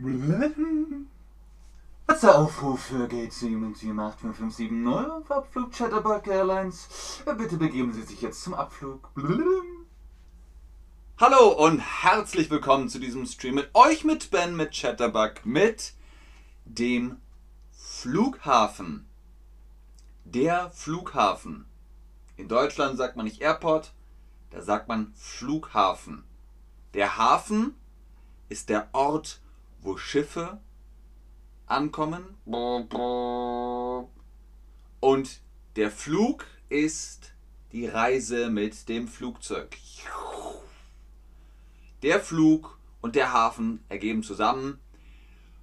Letzter Aufruf für Gate 7785570 auf Abflug Chatterbug Airlines. Bitte begeben Sie sich jetzt zum Abflug. Hallo und herzlich willkommen zu diesem Stream mit euch, mit Ben, mit Chatterbug, mit dem Flughafen. Der Flughafen. In Deutschland sagt man nicht Airport, da sagt man Flughafen. Der Hafen ist der Ort, wo Schiffe ankommen. Und der Flug ist die Reise mit dem Flugzeug. Der Flug und der Hafen ergeben zusammen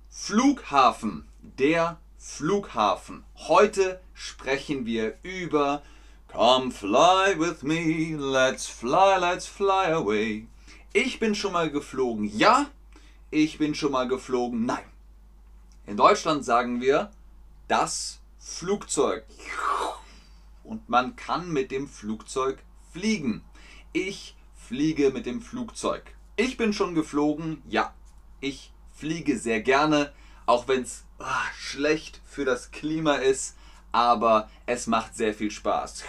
Flughafen. Der Flughafen. Heute sprechen wir über Come fly with me, let's fly, let's fly away. Ich bin schon mal geflogen. Ja, ich bin schon mal geflogen. Nein. In Deutschland sagen wir das Flugzeug. Und man kann mit dem Flugzeug fliegen. Ich fliege mit dem Flugzeug. Ich bin schon geflogen. Ja, ich fliege sehr gerne, auch wenn es ah, schlecht für das Klima ist, aber es macht sehr viel Spaß.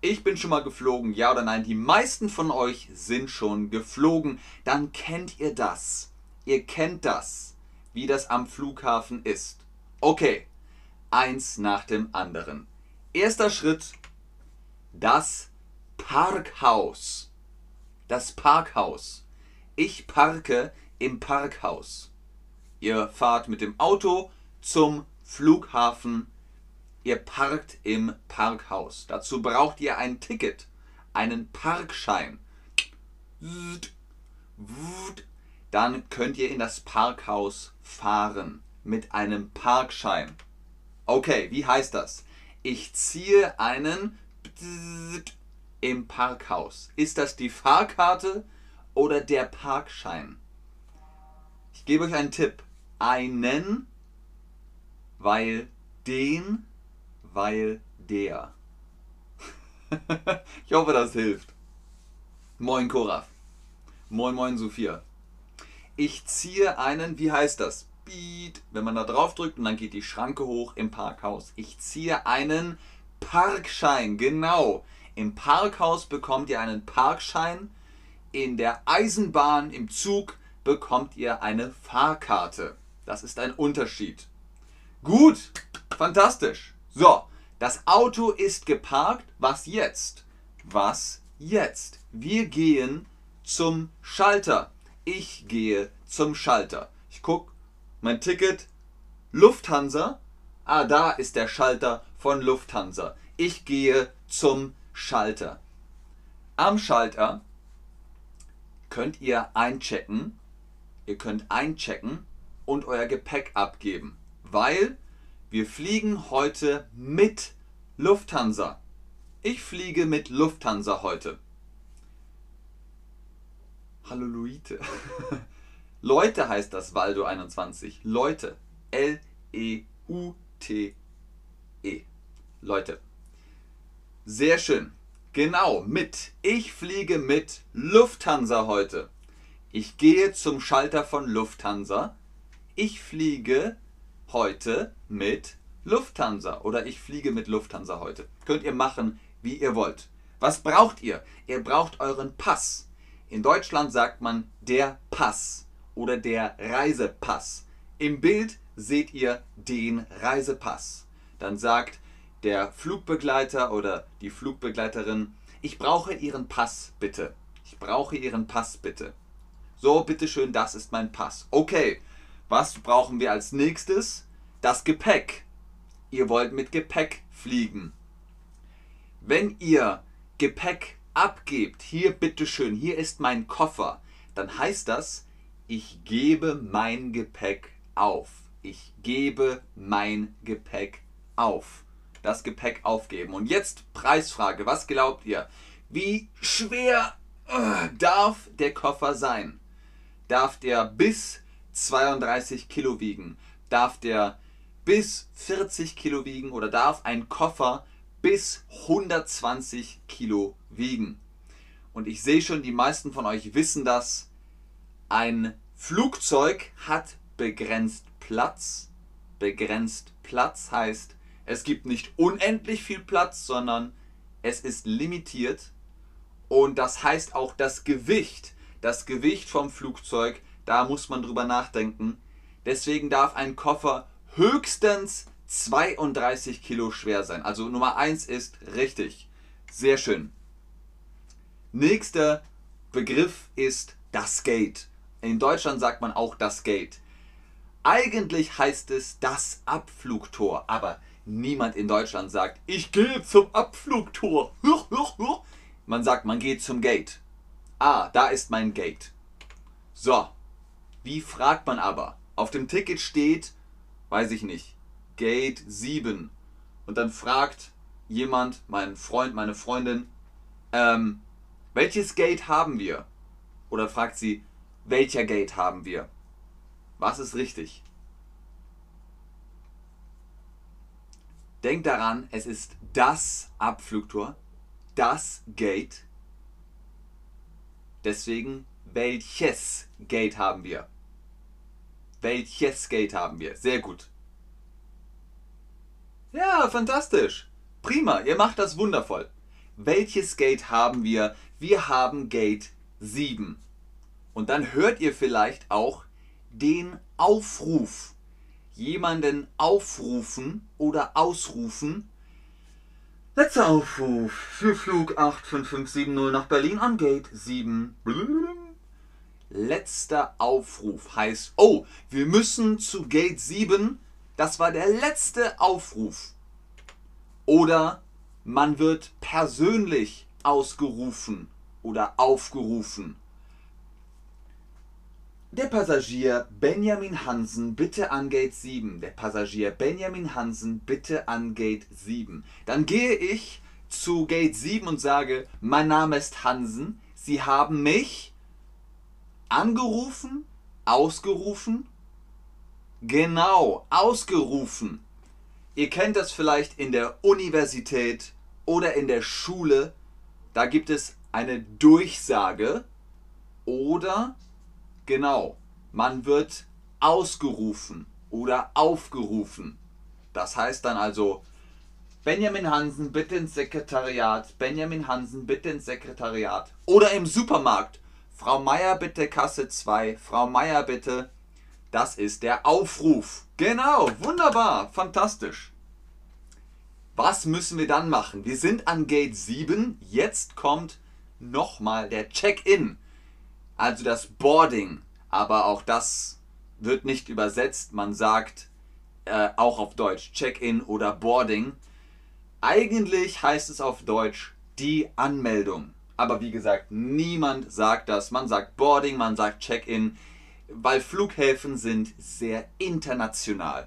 Ich bin schon mal geflogen, ja oder nein? Die meisten von euch sind schon geflogen. Dann kennt ihr das. Ihr kennt das, wie das am Flughafen ist. Okay, eins nach dem anderen. Erster Schritt, das Parkhaus. Das Parkhaus. Ich parke im Parkhaus. Ihr fahrt mit dem Auto zum Flughafen Ihr parkt im Parkhaus. Dazu braucht ihr ein Ticket, einen Parkschein. Dann könnt ihr in das Parkhaus fahren mit einem Parkschein. Okay, wie heißt das? Ich ziehe einen im Parkhaus. Ist das die Fahrkarte oder der Parkschein? Ich gebe euch einen Tipp. Einen, weil den weil der. ich hoffe, das hilft. Moin Koraf. Moin Moin Sophia. Ich ziehe einen, wie heißt das? Beat. Wenn man da drauf drückt und dann geht die Schranke hoch im Parkhaus. Ich ziehe einen Parkschein. Genau. Im Parkhaus bekommt ihr einen Parkschein. In der Eisenbahn, im Zug bekommt ihr eine Fahrkarte. Das ist ein Unterschied. Gut, fantastisch. So, das Auto ist geparkt. Was jetzt? Was jetzt? Wir gehen zum Schalter. Ich gehe zum Schalter. Ich gucke, mein Ticket, Lufthansa. Ah, da ist der Schalter von Lufthansa. Ich gehe zum Schalter. Am Schalter könnt ihr einchecken. Ihr könnt einchecken und euer Gepäck abgeben, weil wir fliegen heute mit Lufthansa. Ich fliege mit Lufthansa heute. Hallo Luite. Leute heißt das Waldo 21. Leute. L-E-U-T-E. -E. Leute. Sehr schön. Genau, mit. Ich fliege mit Lufthansa heute. Ich gehe zum Schalter von Lufthansa. Ich fliege heute mit Lufthansa oder ich fliege mit Lufthansa heute. Könnt ihr machen, wie ihr wollt. Was braucht ihr? Ihr braucht euren Pass. In Deutschland sagt man der Pass oder der Reisepass. Im Bild seht ihr den Reisepass. Dann sagt der Flugbegleiter oder die Flugbegleiterin, ich brauche Ihren Pass bitte. Ich brauche Ihren Pass bitte. So, bitteschön, das ist mein Pass. Okay, was brauchen wir als nächstes? Das Gepäck. Ihr wollt mit Gepäck fliegen. Wenn ihr Gepäck abgebt, hier bitteschön, hier ist mein Koffer, dann heißt das, ich gebe mein Gepäck auf. Ich gebe mein Gepäck auf. Das Gepäck aufgeben. Und jetzt Preisfrage. Was glaubt ihr? Wie schwer äh, darf der Koffer sein? Darf der bis 32 Kilo wiegen? Darf der bis 40 Kilo wiegen oder darf ein Koffer bis 120 Kilo wiegen? Und ich sehe schon, die meisten von euch wissen das. Ein Flugzeug hat begrenzt Platz. Begrenzt Platz heißt, es gibt nicht unendlich viel Platz, sondern es ist limitiert. Und das heißt auch das Gewicht. Das Gewicht vom Flugzeug, da muss man drüber nachdenken. Deswegen darf ein Koffer höchstens 32 Kilo schwer sein. Also Nummer 1 ist richtig. Sehr schön. Nächster Begriff ist das Gate. In Deutschland sagt man auch das Gate. Eigentlich heißt es das Abflugtor, aber niemand in Deutschland sagt, ich gehe zum Abflugtor. Man sagt, man geht zum Gate. Ah, da ist mein Gate. So, wie fragt man aber? Auf dem Ticket steht, weiß ich nicht, Gate 7. Und dann fragt jemand, mein Freund, meine Freundin, ähm, welches Gate haben wir? Oder fragt sie, welcher Gate haben wir? Was ist richtig? Denkt daran, es ist das Abflugtor, das Gate. Deswegen, welches Gate haben wir? Welches Gate haben wir? Sehr gut. Ja, fantastisch. Prima, ihr macht das wundervoll. Welches Gate haben wir? Wir haben Gate 7. Und dann hört ihr vielleicht auch den Aufruf. Jemanden aufrufen oder ausrufen. Letzter Aufruf für Flug 85570 nach Berlin an Gate 7. Letzter Aufruf heißt, oh, wir müssen zu Gate 7. Das war der letzte Aufruf. Oder man wird persönlich ausgerufen oder aufgerufen. Der Passagier Benjamin Hansen bitte an Gate 7. Der Passagier Benjamin Hansen bitte an Gate 7. Dann gehe ich zu Gate 7 und sage, mein Name ist Hansen. Sie haben mich angerufen, ausgerufen. Genau, ausgerufen. Ihr kennt das vielleicht in der Universität oder in der Schule. Da gibt es eine Durchsage oder Genau, man wird ausgerufen oder aufgerufen. Das heißt dann also, Benjamin Hansen, bitte ins Sekretariat. Benjamin Hansen, bitte ins Sekretariat. Oder im Supermarkt. Frau Meier, bitte Kasse 2. Frau Meier, bitte. Das ist der Aufruf. Genau, wunderbar, fantastisch. Was müssen wir dann machen? Wir sind an Gate 7. Jetzt kommt nochmal der Check-in also das Boarding. Aber auch das wird nicht übersetzt. Man sagt äh, auch auf Deutsch Check-in oder Boarding. Eigentlich heißt es auf Deutsch die Anmeldung. Aber wie gesagt, niemand sagt das. Man sagt Boarding, man sagt Check-in, weil Flughäfen sind sehr international.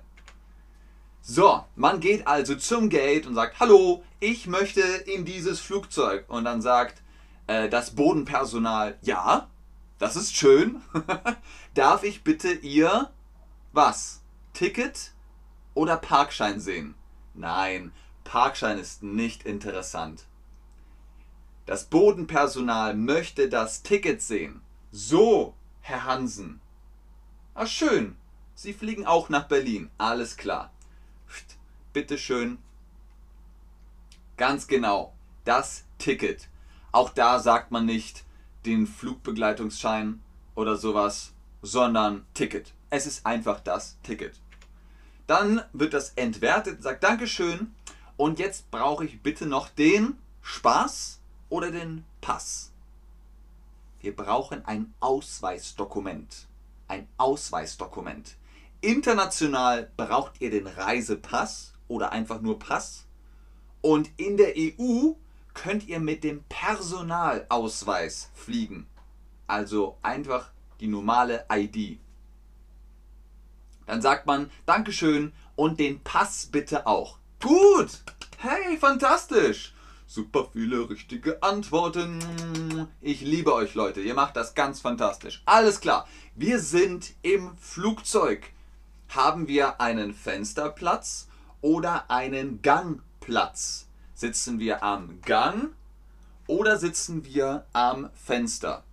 So, man geht also zum Gate und sagt, hallo, ich möchte in dieses Flugzeug. Und dann sagt äh, das Bodenpersonal, ja, das ist schön. Darf ich bitte Ihr was? Ticket oder Parkschein sehen? Nein, Parkschein ist nicht interessant. Das Bodenpersonal möchte das Ticket sehen. So, Herr Hansen. Ah, schön. Sie fliegen auch nach Berlin. Alles klar. Bitte schön. Ganz genau. Das Ticket. Auch da sagt man nicht, den Flugbegleitungsschein oder sowas, sondern Ticket. Es ist einfach das Ticket. Dann wird das entwertet, sagt Dankeschön und jetzt brauche ich bitte noch den Spaß oder den Pass. Wir brauchen ein Ausweisdokument. Ein Ausweisdokument. International braucht ihr den Reisepass oder einfach nur Pass. Und in der EU könnt ihr mit dem Personalausweis fliegen. Also einfach die normale ID. Dann sagt man Dankeschön und den Pass bitte auch. Gut! Hey, fantastisch! Super viele richtige Antworten. Ich liebe euch Leute, ihr macht das ganz fantastisch. Alles klar, wir sind im Flugzeug. Haben wir einen Fensterplatz oder einen Gangplatz? Sitzen wir am Gang oder sitzen wir am Fenster?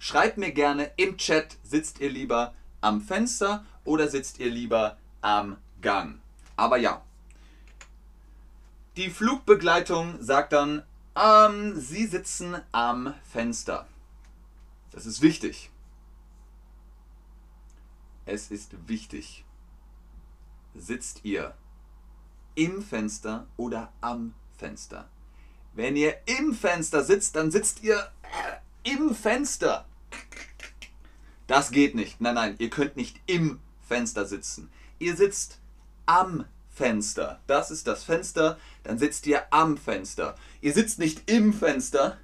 Schreibt mir gerne im Chat, sitzt ihr lieber am Fenster oder sitzt ihr lieber am Gang? Aber ja. Die Flugbegleitung sagt dann, ähm, Sie sitzen am Fenster. Das ist wichtig. Es ist wichtig. Sitzt ihr im Fenster oder am Fenster? Wenn ihr im Fenster sitzt, dann sitzt ihr äh, im Fenster. Das geht nicht. Nein, nein, ihr könnt nicht im Fenster sitzen. Ihr sitzt am Fenster. Das ist das Fenster. Dann sitzt ihr am Fenster. Ihr sitzt nicht im Fenster,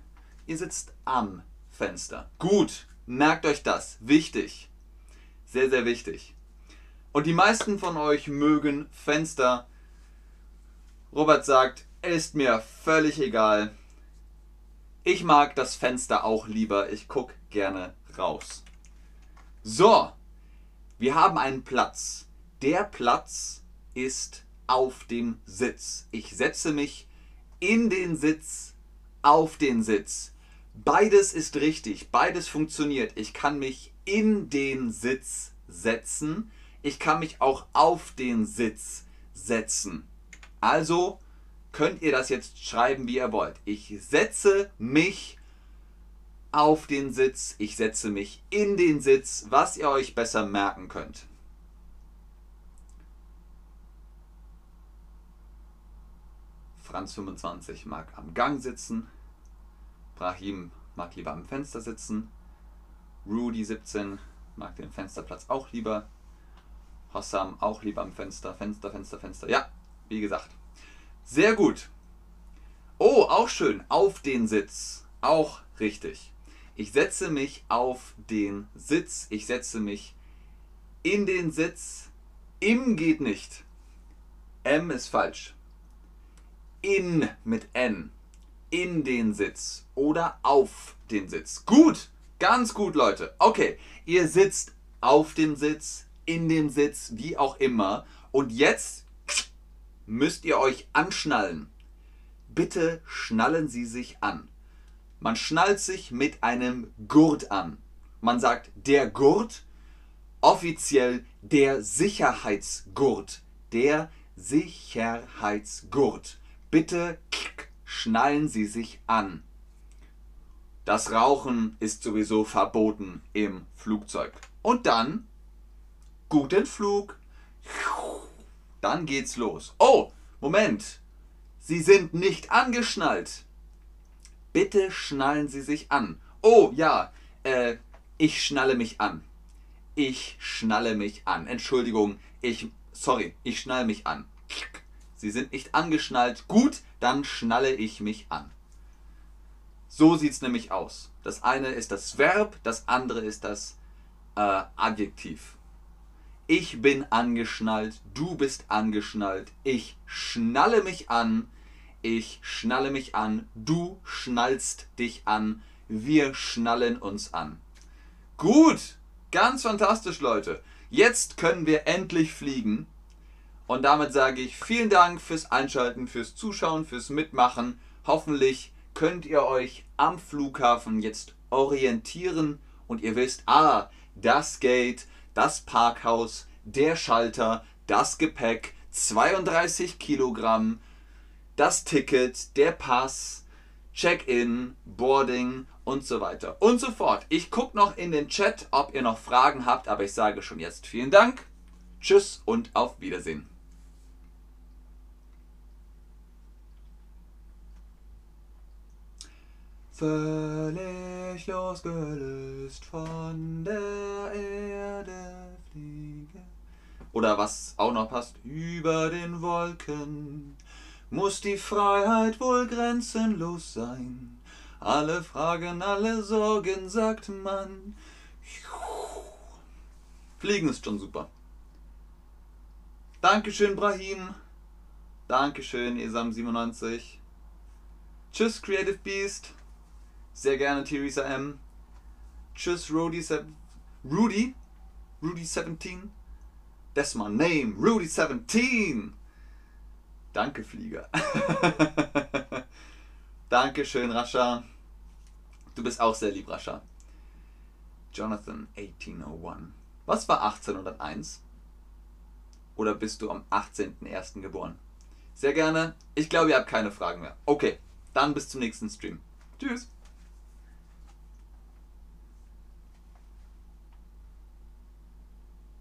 ihr sitzt am Fenster. Gut, merkt euch das. Wichtig. Sehr, sehr wichtig. Und die meisten von euch mögen Fenster. Robert sagt, ist mir völlig egal. Ich mag das Fenster auch lieber. Ich gucke gerne raus. So, wir haben einen Platz. Der Platz ist auf dem Sitz. Ich setze mich in den Sitz, auf den Sitz. Beides ist richtig, beides funktioniert. Ich kann mich in den Sitz setzen, ich kann mich auch auf den Sitz setzen. Also könnt ihr das jetzt schreiben, wie ihr wollt. Ich setze mich auf den Sitz, ich setze mich in den Sitz, was ihr euch besser merken könnt. Franz 25 mag am Gang sitzen. Brahim mag lieber am Fenster sitzen. Rudy 17 mag den Fensterplatz auch lieber. Hossam auch lieber am Fenster. Fenster, Fenster, Fenster. Ja, wie gesagt. Sehr gut. Oh, auch schön. Auf den Sitz. Auch richtig. Ich setze mich auf den Sitz. Ich setze mich in den Sitz. Im geht nicht. M ist falsch in mit N in den Sitz oder auf den Sitz. Gut, ganz gut, Leute. Okay, ihr sitzt auf dem Sitz, in dem Sitz, wie auch immer. Und jetzt müsst ihr euch anschnallen. Bitte schnallen Sie sich an. Man schnallt sich mit einem Gurt an. Man sagt der Gurt, offiziell der Sicherheitsgurt. Der Sicherheitsgurt. Bitte schnallen Sie sich an. Das Rauchen ist sowieso verboten im Flugzeug. Und dann guten Flug. Dann geht's los. Oh, Moment. Sie sind nicht angeschnallt. Bitte schnallen Sie sich an. Oh ja, äh, ich schnalle mich an. Ich schnalle mich an. Entschuldigung, ich, sorry, ich schnalle mich an. Sie sind nicht angeschnallt. Gut, dann schnalle ich mich an. So sieht es nämlich aus. Das eine ist das Verb, das andere ist das äh, Adjektiv. Ich bin angeschnallt, du bist angeschnallt, ich schnalle mich an, ich schnalle mich an, du schnallst dich an, wir schnallen uns an. Gut, ganz fantastisch, Leute. Jetzt können wir endlich fliegen. Und damit sage ich vielen Dank fürs Einschalten, fürs Zuschauen, fürs Mitmachen. Hoffentlich könnt ihr euch am Flughafen jetzt orientieren und ihr wisst, ah, das Gate, das Parkhaus, der Schalter, das Gepäck, 32 Kilogramm, das Ticket, der Pass, Check-in, Boarding und so weiter und so fort. Ich gucke noch in den Chat, ob ihr noch Fragen habt, aber ich sage schon jetzt vielen Dank. Tschüss und auf Wiedersehen. Völlig losgelöst von der Erde fliege. Oder was auch noch passt, über den Wolken muss die Freiheit wohl grenzenlos sein. Alle Fragen, alle Sorgen, sagt man. Fliegen ist schon super. Dankeschön, Brahim. Dankeschön, Esam97. Tschüss, Creative Beast. Sehr gerne, Theresa M. Tschüss, Rudy. Rudy? Rudy 17? That's my name, Rudy 17. Danke, Flieger. Dankeschön, Rascha. Du bist auch sehr lieb, Rascha. Jonathan 1801. Was war 1801? Oder bist du am 18.01. geboren? Sehr gerne. Ich glaube, ihr habt keine Fragen mehr. Okay, dann bis zum nächsten Stream. Tschüss.